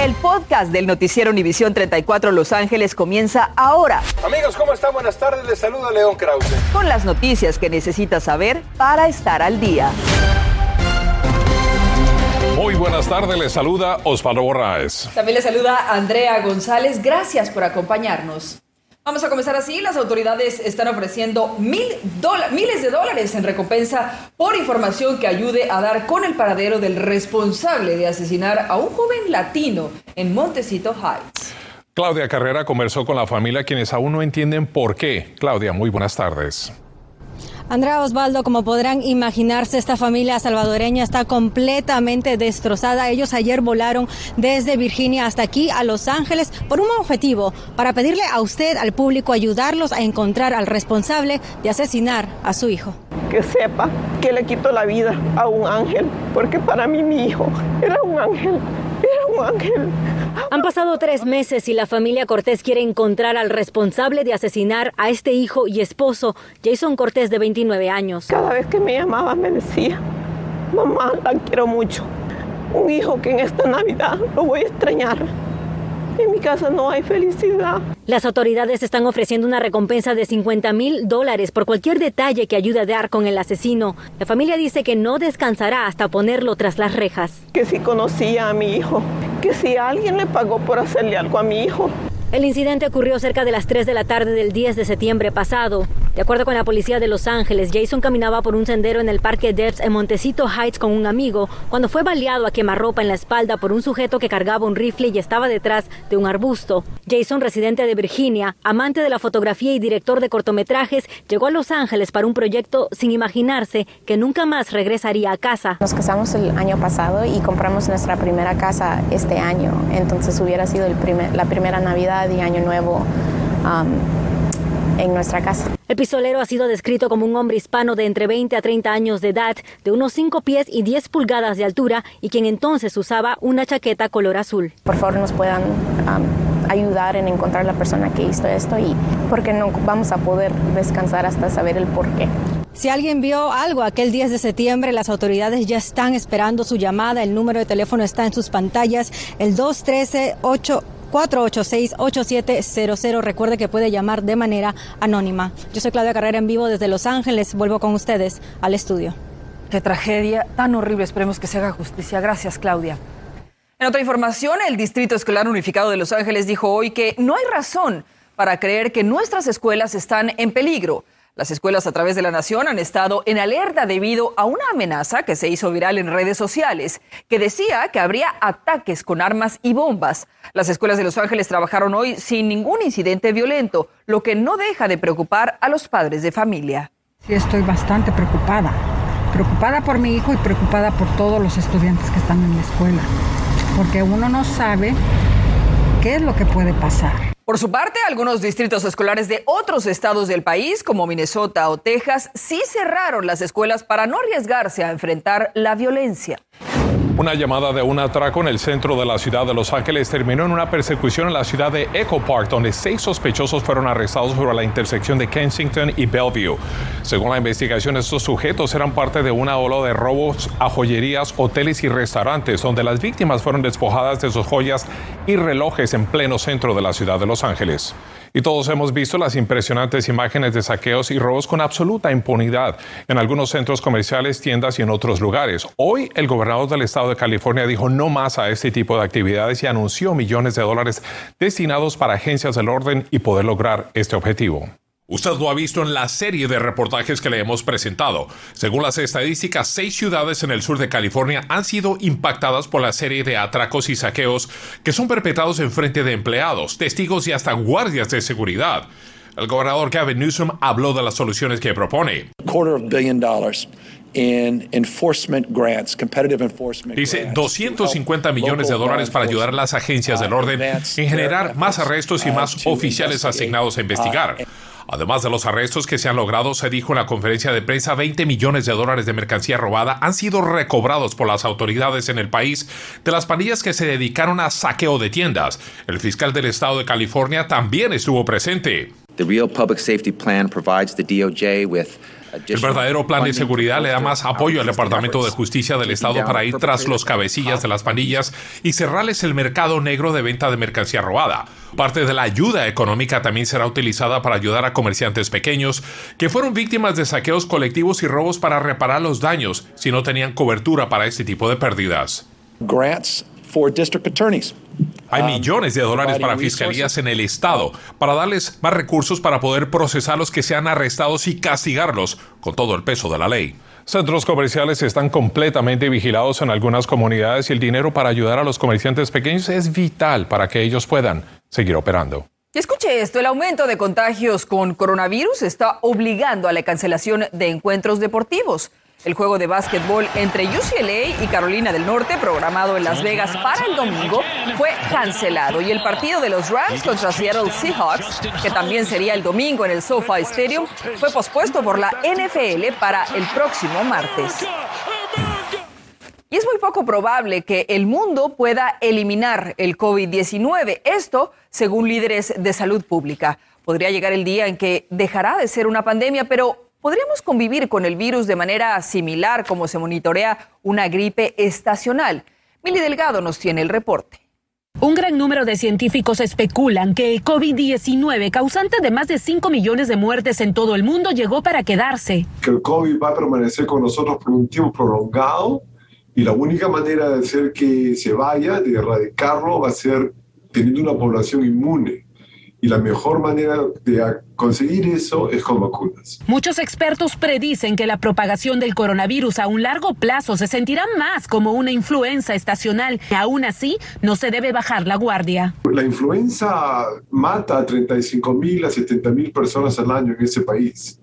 El podcast del noticiero Univisión 34 Los Ángeles comienza ahora. Amigos, ¿cómo están? Buenas tardes. Les saluda León Krause. Con las noticias que necesitas saber para estar al día. Muy buenas tardes, les saluda Osvaldo Borraes. También le saluda Andrea González. Gracias por acompañarnos. Vamos a comenzar así. Las autoridades están ofreciendo mil miles de dólares en recompensa por información que ayude a dar con el paradero del responsable de asesinar a un joven latino en Montecito Heights. Claudia Carrera conversó con la familia quienes aún no entienden por qué. Claudia, muy buenas tardes. Andrea Osvaldo, como podrán imaginarse, esta familia salvadoreña está completamente destrozada. Ellos ayer volaron desde Virginia hasta aquí a Los Ángeles por un objetivo, para pedirle a usted, al público, ayudarlos a encontrar al responsable de asesinar a su hijo. Que sepa que le quitó la vida a un ángel, porque para mí mi hijo era un ángel. Han pasado tres meses y la familia Cortés quiere encontrar al responsable de asesinar a este hijo y esposo, Jason Cortés, de 29 años. Cada vez que me llamaba me decía, mamá, la quiero mucho. Un hijo que en esta Navidad lo voy a extrañar. En mi casa no hay felicidad. Las autoridades están ofreciendo una recompensa de 50 mil dólares por cualquier detalle que ayude a dar con el asesino. La familia dice que no descansará hasta ponerlo tras las rejas. Que si conocía a mi hijo, que si alguien le pagó por hacerle algo a mi hijo, el incidente ocurrió cerca de las 3 de la tarde del 10 de septiembre pasado. De acuerdo con la policía de Los Ángeles, Jason caminaba por un sendero en el parque Debs en Montecito Heights con un amigo cuando fue baleado a quemarropa en la espalda por un sujeto que cargaba un rifle y estaba detrás de un arbusto. Jason, residente de Virginia, amante de la fotografía y director de cortometrajes, llegó a Los Ángeles para un proyecto sin imaginarse que nunca más regresaría a casa. Nos casamos el año pasado y compramos nuestra primera casa este año, entonces hubiera sido el la primera Navidad y Año Nuevo um, en nuestra casa. El pistolero ha sido descrito como un hombre hispano de entre 20 a 30 años de edad, de unos 5 pies y 10 pulgadas de altura y quien entonces usaba una chaqueta color azul. Por favor, nos puedan um, ayudar en encontrar la persona que hizo esto y porque no vamos a poder descansar hasta saber el por qué. Si alguien vio algo aquel 10 de septiembre, las autoridades ya están esperando su llamada. El número de teléfono está en sus pantallas, el 213 8 486-8700. Recuerde que puede llamar de manera anónima. Yo soy Claudia Carrera en vivo desde Los Ángeles. Vuelvo con ustedes al estudio. Qué tragedia tan horrible. Esperemos que se haga justicia. Gracias, Claudia. En otra información, el Distrito Escolar Unificado de Los Ángeles dijo hoy que no hay razón para creer que nuestras escuelas están en peligro. Las escuelas a través de la nación han estado en alerta debido a una amenaza que se hizo viral en redes sociales, que decía que habría ataques con armas y bombas. Las escuelas de Los Ángeles trabajaron hoy sin ningún incidente violento, lo que no deja de preocupar a los padres de familia. Sí, estoy bastante preocupada. Preocupada por mi hijo y preocupada por todos los estudiantes que están en la escuela. Porque uno no sabe qué es lo que puede pasar. Por su parte, algunos distritos escolares de otros estados del país, como Minnesota o Texas, sí cerraron las escuelas para no arriesgarse a enfrentar la violencia. Una llamada de un atraco en el centro de la ciudad de Los Ángeles terminó en una persecución en la ciudad de Echo Park, donde seis sospechosos fueron arrestados sobre la intersección de Kensington y Bellevue. Según la investigación, estos sujetos eran parte de una ola de robos a joyerías, hoteles y restaurantes, donde las víctimas fueron despojadas de sus joyas y relojes en pleno centro de la ciudad de Los Ángeles. Y todos hemos visto las impresionantes imágenes de saqueos y robos con absoluta impunidad en algunos centros comerciales, tiendas y en otros lugares. Hoy el gobernador del estado de California dijo no más a este tipo de actividades y anunció millones de dólares destinados para agencias del orden y poder lograr este objetivo. Usted lo ha visto en la serie de reportajes que le hemos presentado. Según las estadísticas, seis ciudades en el sur de California han sido impactadas por la serie de atracos y saqueos que son perpetrados en frente de empleados, testigos y hasta guardias de seguridad. El gobernador Gavin Newsom habló de las soluciones que propone. Dice 250 millones de dólares para ayudar a las agencias del orden en generar más arrestos y más oficiales asignados a investigar. Además de los arrestos que se han logrado, se dijo en la conferencia de prensa, 20 millones de dólares de mercancía robada han sido recobrados por las autoridades en el país de las pandillas que se dedicaron a saqueo de tiendas. El fiscal del estado de California también estuvo presente. The real public safety plan provides the DOJ with el verdadero plan de seguridad le da más apoyo al Departamento de Justicia del Estado para ir tras los cabecillas de las pandillas y cerrarles el mercado negro de venta de mercancía robada. Parte de la ayuda económica también será utilizada para ayudar a comerciantes pequeños que fueron víctimas de saqueos colectivos y robos para reparar los daños si no tenían cobertura para este tipo de pérdidas. Grants for district attorneys. Hay millones de dólares para fiscalías en el estado para darles más recursos para poder procesar a los que sean arrestados y castigarlos con todo el peso de la ley. Centros comerciales están completamente vigilados en algunas comunidades y el dinero para ayudar a los comerciantes pequeños es vital para que ellos puedan seguir operando. Y escuche esto, el aumento de contagios con coronavirus está obligando a la cancelación de encuentros deportivos. El juego de básquetbol entre UCLA y Carolina del Norte, programado en Las Vegas para el domingo, fue cancelado. Y el partido de los Rams contra Seattle Seahawks, que también sería el domingo en el SoFi Stadium, fue pospuesto por la NFL para el próximo martes. Y es muy poco probable que el mundo pueda eliminar el COVID-19. Esto, según líderes de salud pública. Podría llegar el día en que dejará de ser una pandemia, pero ¿Podríamos convivir con el virus de manera similar como se monitorea una gripe estacional? Mili Delgado nos tiene el reporte. Un gran número de científicos especulan que el COVID-19, causante de más de 5 millones de muertes en todo el mundo, llegó para quedarse. Que el COVID va a permanecer con nosotros por un tiempo prolongado y la única manera de hacer que se vaya, de erradicarlo, va a ser teniendo una población inmune y la mejor manera de conseguir eso es con vacunas. Muchos expertos predicen que la propagación del coronavirus a un largo plazo se sentirá más como una influenza estacional. Aún así, no se debe bajar la guardia. La influenza mata a 35 mil a 70 mil personas al año en ese país.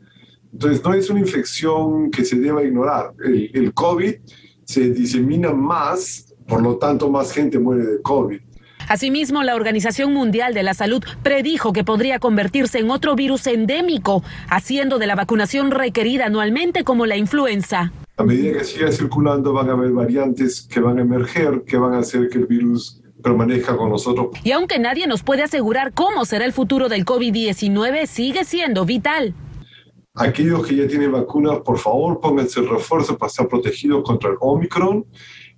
Entonces, no es una infección que se deba ignorar. El, el COVID se disemina más, por lo tanto, más gente muere de COVID. Asimismo, la Organización Mundial de la Salud predijo que podría convertirse en otro virus endémico, haciendo de la vacunación requerida anualmente como la influenza. A medida que siga circulando van a haber variantes que van a emerger, que van a hacer que el virus permanezca con nosotros. Y aunque nadie nos puede asegurar cómo será el futuro del COVID-19, sigue siendo vital. Aquellos que ya tienen vacunas, por favor, pónganse el refuerzo para estar protegidos contra el Omicron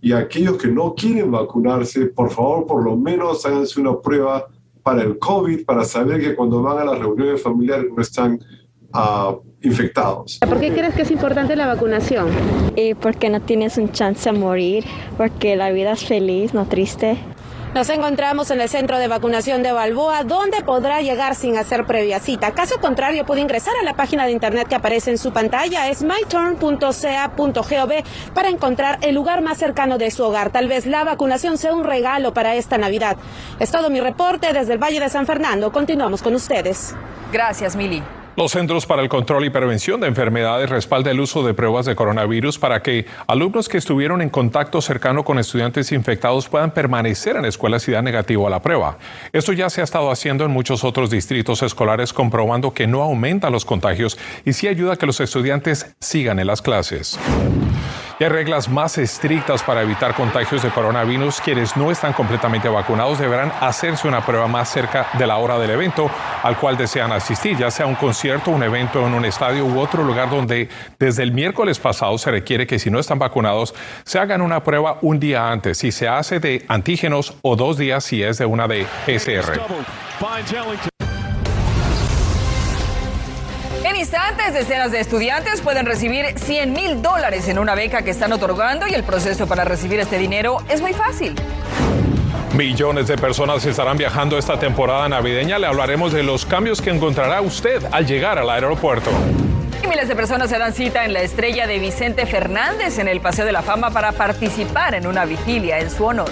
y aquellos que no quieren vacunarse, por favor, por lo menos háganse una prueba para el COVID, para saber que cuando van a las reuniones familiares no están uh, infectados. ¿Por qué crees que es importante la vacunación? Y porque no tienes un chance a morir, porque la vida es feliz, no triste. Nos encontramos en el centro de vacunación de Balboa, donde podrá llegar sin hacer previa cita. Caso contrario, puede ingresar a la página de internet que aparece en su pantalla, es myturn.ca.gov, para encontrar el lugar más cercano de su hogar. Tal vez la vacunación sea un regalo para esta Navidad. Es todo mi reporte desde el Valle de San Fernando. Continuamos con ustedes. Gracias, Mili. Los Centros para el Control y Prevención de Enfermedades respaldan el uso de pruebas de coronavirus para que alumnos que estuvieron en contacto cercano con estudiantes infectados puedan permanecer en la escuela si dan negativo a la prueba. Esto ya se ha estado haciendo en muchos otros distritos escolares comprobando que no aumenta los contagios y sí ayuda a que los estudiantes sigan en las clases. Y hay reglas más estrictas para evitar contagios de coronavirus. Quienes no están completamente vacunados deberán hacerse una prueba más cerca de la hora del evento al cual desean asistir, ya sea un concierto, un evento en un estadio u otro lugar donde desde el miércoles pasado se requiere que si no están vacunados se hagan una prueba un día antes, si se hace de antígenos o dos días si es de una de PCR. En instantes, decenas de estudiantes pueden recibir 100 mil dólares en una beca que están otorgando y el proceso para recibir este dinero es muy fácil. Millones de personas estarán viajando esta temporada navideña. Le hablaremos de los cambios que encontrará usted al llegar al aeropuerto. Y miles de personas se dan cita en la estrella de Vicente Fernández en el Paseo de la Fama para participar en una vigilia en su honor.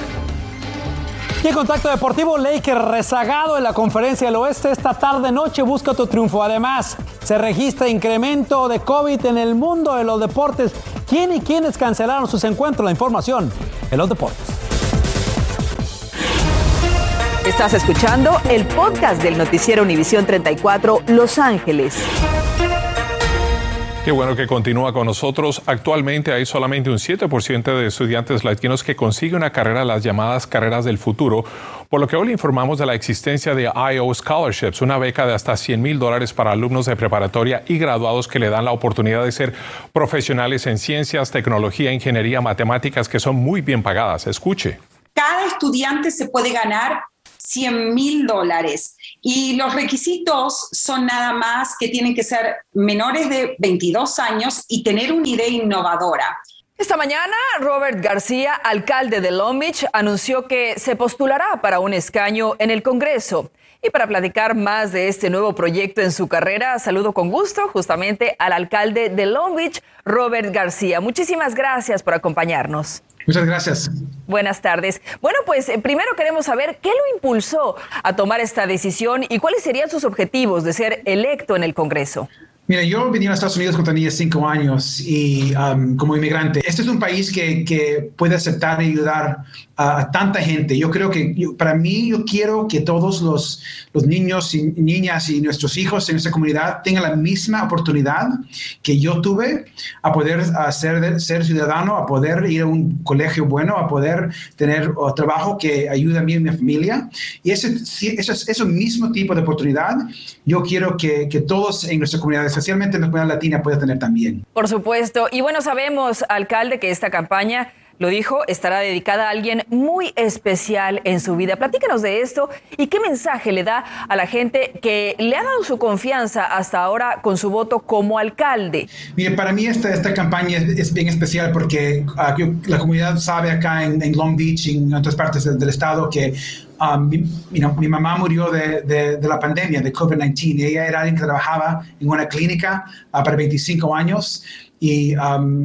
Y en Contacto Deportivo, Lakers rezagado en la Conferencia del Oeste esta tarde noche busca tu triunfo. Además, se registra incremento de COVID en el mundo de los deportes. ¿Quién y quiénes cancelaron sus encuentros? La información en los deportes. Estás escuchando el podcast del noticiero Univisión 34 Los Ángeles. Qué bueno que continúa con nosotros. Actualmente hay solamente un 7% de estudiantes latinos que consiguen una carrera, las llamadas carreras del futuro, por lo que hoy le informamos de la existencia de IO Scholarships, una beca de hasta 100 mil dólares para alumnos de preparatoria y graduados que le dan la oportunidad de ser profesionales en ciencias, tecnología, ingeniería, matemáticas, que son muy bien pagadas. Escuche. Cada estudiante se puede ganar 100 mil dólares. Y los requisitos son nada más que tienen que ser menores de 22 años y tener una idea innovadora. Esta mañana, Robert García, alcalde de Long anunció que se postulará para un escaño en el Congreso. Y para platicar más de este nuevo proyecto en su carrera, saludo con gusto justamente al alcalde de Long Beach, Robert García. Muchísimas gracias por acompañarnos. Muchas gracias. Buenas tardes. Bueno, pues eh, primero queremos saber qué lo impulsó a tomar esta decisión y cuáles serían sus objetivos de ser electo en el Congreso. Mira, yo vine a Estados Unidos cuando tenía cinco años y um, como inmigrante. Este es un país que, que puede aceptar y ayudar a, tanta gente. Yo creo que para mí yo quiero que todos los, los niños y niñas y nuestros hijos en nuestra comunidad tengan la misma oportunidad que yo tuve a poder ser, ser ciudadano, a poder ir a un colegio bueno, a poder tener trabajo que ayude a mí y a mi familia. Y ese, ese, ese mismo tipo de oportunidad yo quiero que, que todos en nuestra comunidad especialmente en la comunidad latina, puede tener también. Por supuesto. Y bueno, sabemos, alcalde, que esta campaña lo dijo, estará dedicada a alguien muy especial en su vida. Platícanos de esto y qué mensaje le da a la gente que le ha dado su confianza hasta ahora con su voto como alcalde. Mire, para mí esta, esta campaña es, bien especial porque uh, la comunidad sabe acá en, Long Beach y en otras partes del, estado que um, mi, mamá murió de, la pandemia, de COVID-19. Ella era alguien que trabajaba en una clínica uh, para 25 años y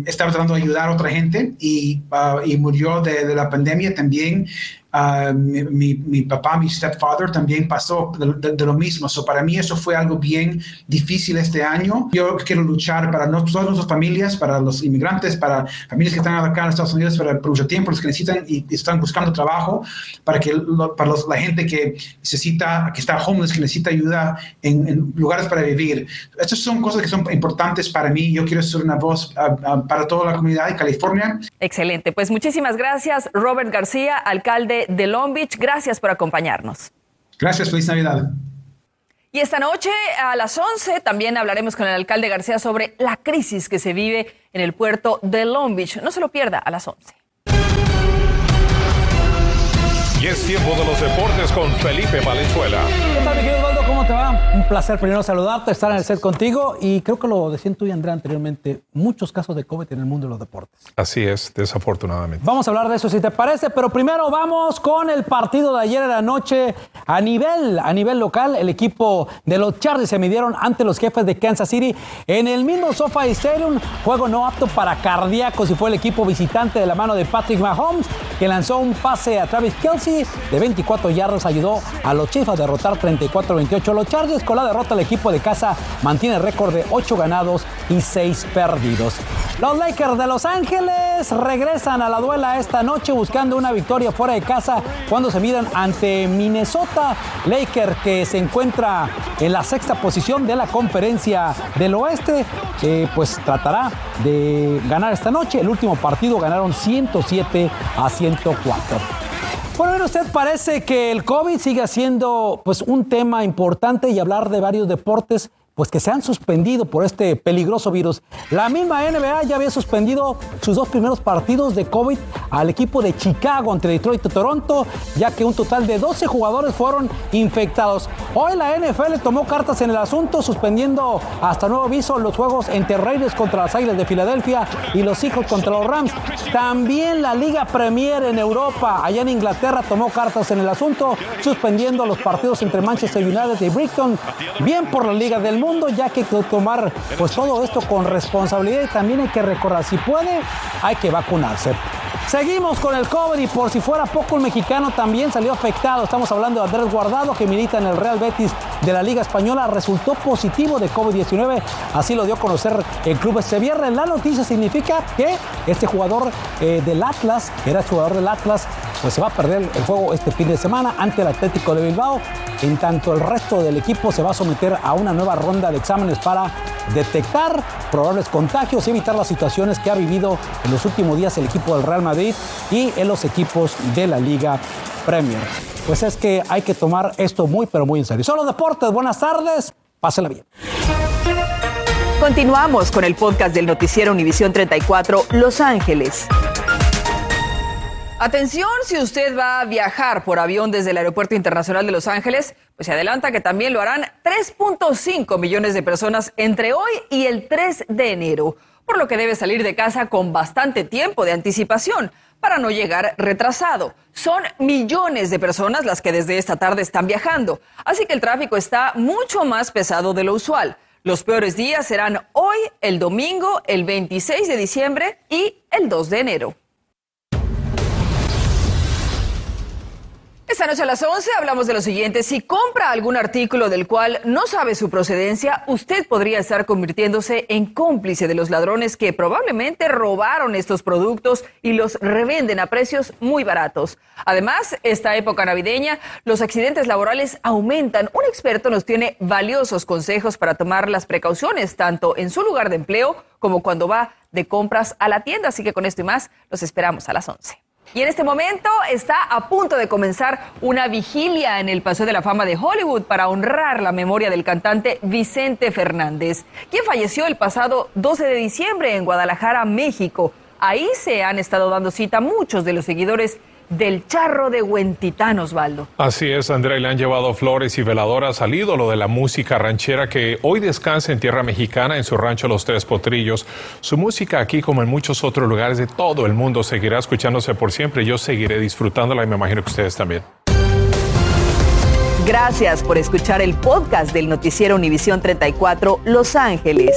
estaba tratando de ayudar a otra gente y, y murió de, la pandemia también. Ah, mi, mi, papá, mi stepfather, también pasó de, lo mismo. So, para mí eso fue algo bien difícil este año. Yo quiero luchar para todas nuestras familias, para los inmigrantes, para familias que están acá en Estados Unidos por mucho tiempo, los que necesitan y, están buscando trabajo, para, que, para los, la gente que necesita, que está homeless, que necesita ayuda en, lugares para vivir. Estas son cosas que son importantes para mí. Yo quiero ser una voz ah, ah, para toda la comunidad de California. Excelente. Pues muchísimas gracias, Robert García, alcalde de Long Beach. Gracias por acompañarnos. Gracias, feliz Navidad. Y esta noche a las 11 también hablaremos con el alcalde García sobre la crisis que se vive en el puerto de Long Beach. No se lo pierda a las 11. Y es tiempo de los deportes con Felipe Valenzuela. ¿Cómo te va? Un placer primero saludarte, estar en el set contigo y creo que lo decían tú y Andrea anteriormente, muchos casos de COVID en el mundo de los deportes. Así es, desafortunadamente. Vamos a hablar de eso si te parece, pero primero vamos con el partido de ayer en la noche a nivel, a nivel local. El equipo de los Chargers se midieron ante los jefes de Kansas City en el mismo SoFi Stadium, juego no apto para cardíacos y fue el equipo visitante de la mano de Patrick Mahomes que lanzó un pase a Travis Kelsey de 24 yardas ayudó a los Chiefs a derrotar 34-28. Los Chargers con la derrota el equipo de casa mantiene récord de 8 ganados y 6 perdidos. Los Lakers de Los Ángeles regresan a la duela esta noche buscando una victoria fuera de casa cuando se midan ante Minnesota. Lakers que se encuentra en la sexta posición de la conferencia del oeste, pues tratará de ganar esta noche. El último partido ganaron 107 a 104. Bueno, usted parece que el COVID sigue siendo pues, un tema importante y hablar de varios deportes pues que se han suspendido por este peligroso virus. La misma NBA ya había suspendido sus dos primeros partidos de COVID al equipo de Chicago ante Detroit y Toronto, ya que un total de 12 jugadores fueron infectados. Hoy la NFL tomó cartas en el asunto, suspendiendo hasta nuevo aviso los juegos entre Raiders contra las Águilas de Filadelfia y los Hijos contra los Rams. También la Liga Premier en Europa, allá en Inglaterra, tomó cartas en el asunto, suspendiendo los partidos entre Manchester United y Brighton, bien por la Liga del mundo, ya que tomar pues todo esto con responsabilidad y también hay que recordar, si puede, hay que vacunarse. Seguimos con el COVID y por si fuera poco el mexicano también salió afectado. Estamos hablando de Andrés Guardado que milita en el Real Betis de la Liga Española. Resultó positivo de COVID-19. Así lo dio a conocer el club este viernes. La noticia significa que este jugador eh, del Atlas, era jugador del Atlas, pues se va a perder el juego este fin de semana ante el Atlético de Bilbao. En tanto, el resto del equipo se va a someter a una nueva ronda de exámenes para detectar probables contagios y evitar las situaciones que ha vivido en los últimos días el equipo del Real Madrid y en los equipos de la Liga Premier. Pues es que hay que tomar esto muy, pero muy en serio. Son los deportes. Buenas tardes. Pásenla bien. Continuamos con el podcast del noticiero Univisión 34 Los Ángeles. Atención si usted va a viajar por avión desde el Aeropuerto Internacional de Los Ángeles, pues se adelanta que también lo harán 3.5 millones de personas entre hoy y el 3 de enero, por lo que debe salir de casa con bastante tiempo de anticipación para no llegar retrasado. Son millones de personas las que desde esta tarde están viajando, así que el tráfico está mucho más pesado de lo usual. Los peores días serán hoy, el domingo, el 26 de diciembre y el 2 de enero. Esta noche a las 11 hablamos de lo siguiente. Si compra algún artículo del cual no sabe su procedencia, usted podría estar convirtiéndose en cómplice de los ladrones que probablemente robaron estos productos y los revenden a precios muy baratos. Además, esta época navideña, los accidentes laborales aumentan. Un experto nos tiene valiosos consejos para tomar las precauciones, tanto en su lugar de empleo como cuando va de compras a la tienda. Así que con esto y más, los esperamos a las 11. Y en este momento está a punto de comenzar una vigilia en el Paseo de la Fama de Hollywood para honrar la memoria del cantante Vicente Fernández, quien falleció el pasado 12 de diciembre en Guadalajara, México. Ahí se han estado dando cita muchos de los seguidores del charro de Huentitán, Osvaldo. Así es, Andrea, y le han llevado flores y veladoras al ídolo de la música ranchera que hoy descansa en tierra mexicana en su rancho Los Tres Potrillos. Su música aquí, como en muchos otros lugares de todo el mundo, seguirá escuchándose por siempre. Yo seguiré disfrutándola y me imagino que ustedes también. Gracias por escuchar el podcast del noticiero Univisión 34 Los Ángeles.